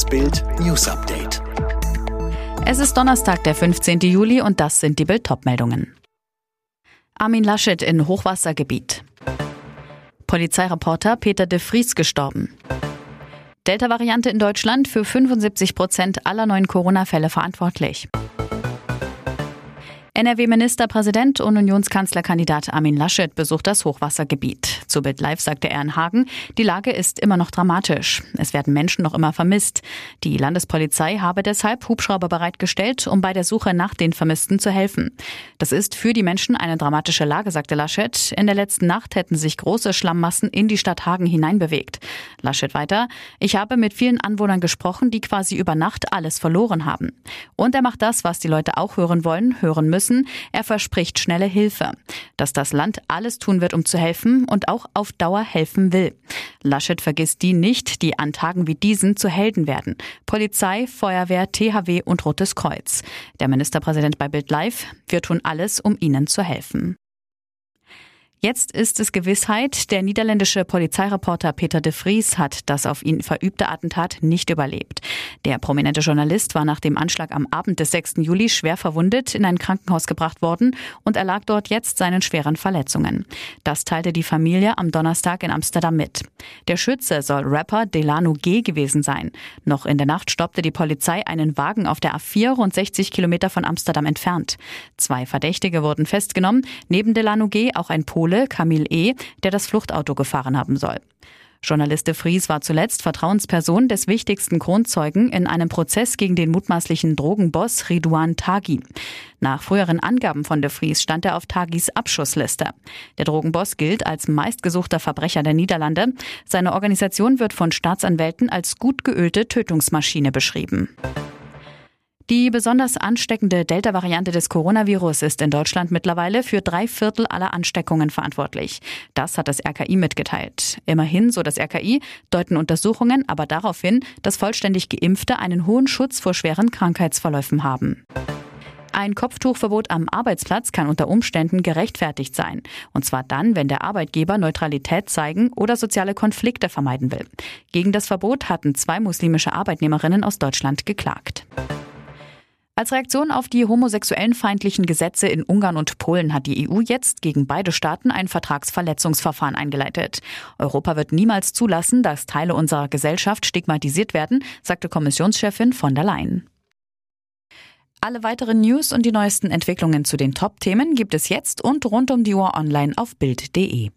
Das Bild News Update. Es ist Donnerstag, der 15. Juli und das sind die Bild meldungen Armin Laschet in Hochwassergebiet. Polizeireporter Peter de Vries gestorben. Delta-Variante in Deutschland für 75 Prozent aller neuen Corona-Fälle verantwortlich. NRW-Ministerpräsident und Unionskanzlerkandidat Armin Laschet besucht das Hochwassergebiet. Zu Bild Live sagte er in Hagen, die Lage ist immer noch dramatisch. Es werden Menschen noch immer vermisst. Die Landespolizei habe deshalb Hubschrauber bereitgestellt, um bei der Suche nach den Vermissten zu helfen. Das ist für die Menschen eine dramatische Lage, sagte Laschet. In der letzten Nacht hätten sich große Schlammmassen in die Stadt Hagen hineinbewegt. Laschet weiter, ich habe mit vielen Anwohnern gesprochen, die quasi über Nacht alles verloren haben. Und er macht das, was die Leute auch hören wollen, hören müssen müssen. Er verspricht schnelle Hilfe. Dass das Land alles tun wird, um zu helfen und auch auf Dauer helfen will. Laschet vergisst die nicht, die an Tagen wie diesen zu Helden werden. Polizei, Feuerwehr, THW und Rotes Kreuz. Der Ministerpräsident bei Bild Live, wir tun alles, um ihnen zu helfen. Jetzt ist es Gewissheit, der niederländische Polizeireporter Peter de Vries hat das auf ihn verübte Attentat nicht überlebt. Der prominente Journalist war nach dem Anschlag am Abend des 6. Juli schwer verwundet in ein Krankenhaus gebracht worden und erlag dort jetzt seinen schweren Verletzungen. Das teilte die Familie am Donnerstag in Amsterdam mit. Der Schütze soll Rapper Delano G gewesen sein. Noch in der Nacht stoppte die Polizei einen Wagen auf der A4 rund 60 Kilometer von Amsterdam entfernt. Zwei Verdächtige wurden festgenommen, neben Delano G auch ein Pole Pole, Camille E., der das Fluchtauto gefahren haben soll. Journalist de Vries war zuletzt Vertrauensperson des wichtigsten Kronzeugen in einem Prozess gegen den mutmaßlichen Drogenboss Ridouan Taghi. Nach früheren Angaben von de Vries stand er auf Taghis Abschussliste. Der Drogenboss gilt als meistgesuchter Verbrecher der Niederlande. Seine Organisation wird von Staatsanwälten als gut geölte Tötungsmaschine beschrieben. Die besonders ansteckende Delta-Variante des Coronavirus ist in Deutschland mittlerweile für drei Viertel aller Ansteckungen verantwortlich. Das hat das RKI mitgeteilt. Immerhin, so das RKI, deuten Untersuchungen aber darauf hin, dass vollständig Geimpfte einen hohen Schutz vor schweren Krankheitsverläufen haben. Ein Kopftuchverbot am Arbeitsplatz kann unter Umständen gerechtfertigt sein. Und zwar dann, wenn der Arbeitgeber Neutralität zeigen oder soziale Konflikte vermeiden will. Gegen das Verbot hatten zwei muslimische Arbeitnehmerinnen aus Deutschland geklagt. Als Reaktion auf die homosexuellen feindlichen Gesetze in Ungarn und Polen hat die EU jetzt gegen beide Staaten ein Vertragsverletzungsverfahren eingeleitet. Europa wird niemals zulassen, dass Teile unserer Gesellschaft stigmatisiert werden, sagte Kommissionschefin von der Leyen. Alle weiteren News und die neuesten Entwicklungen zu den Top-Themen gibt es jetzt und rund um die Uhr online auf Bild.de.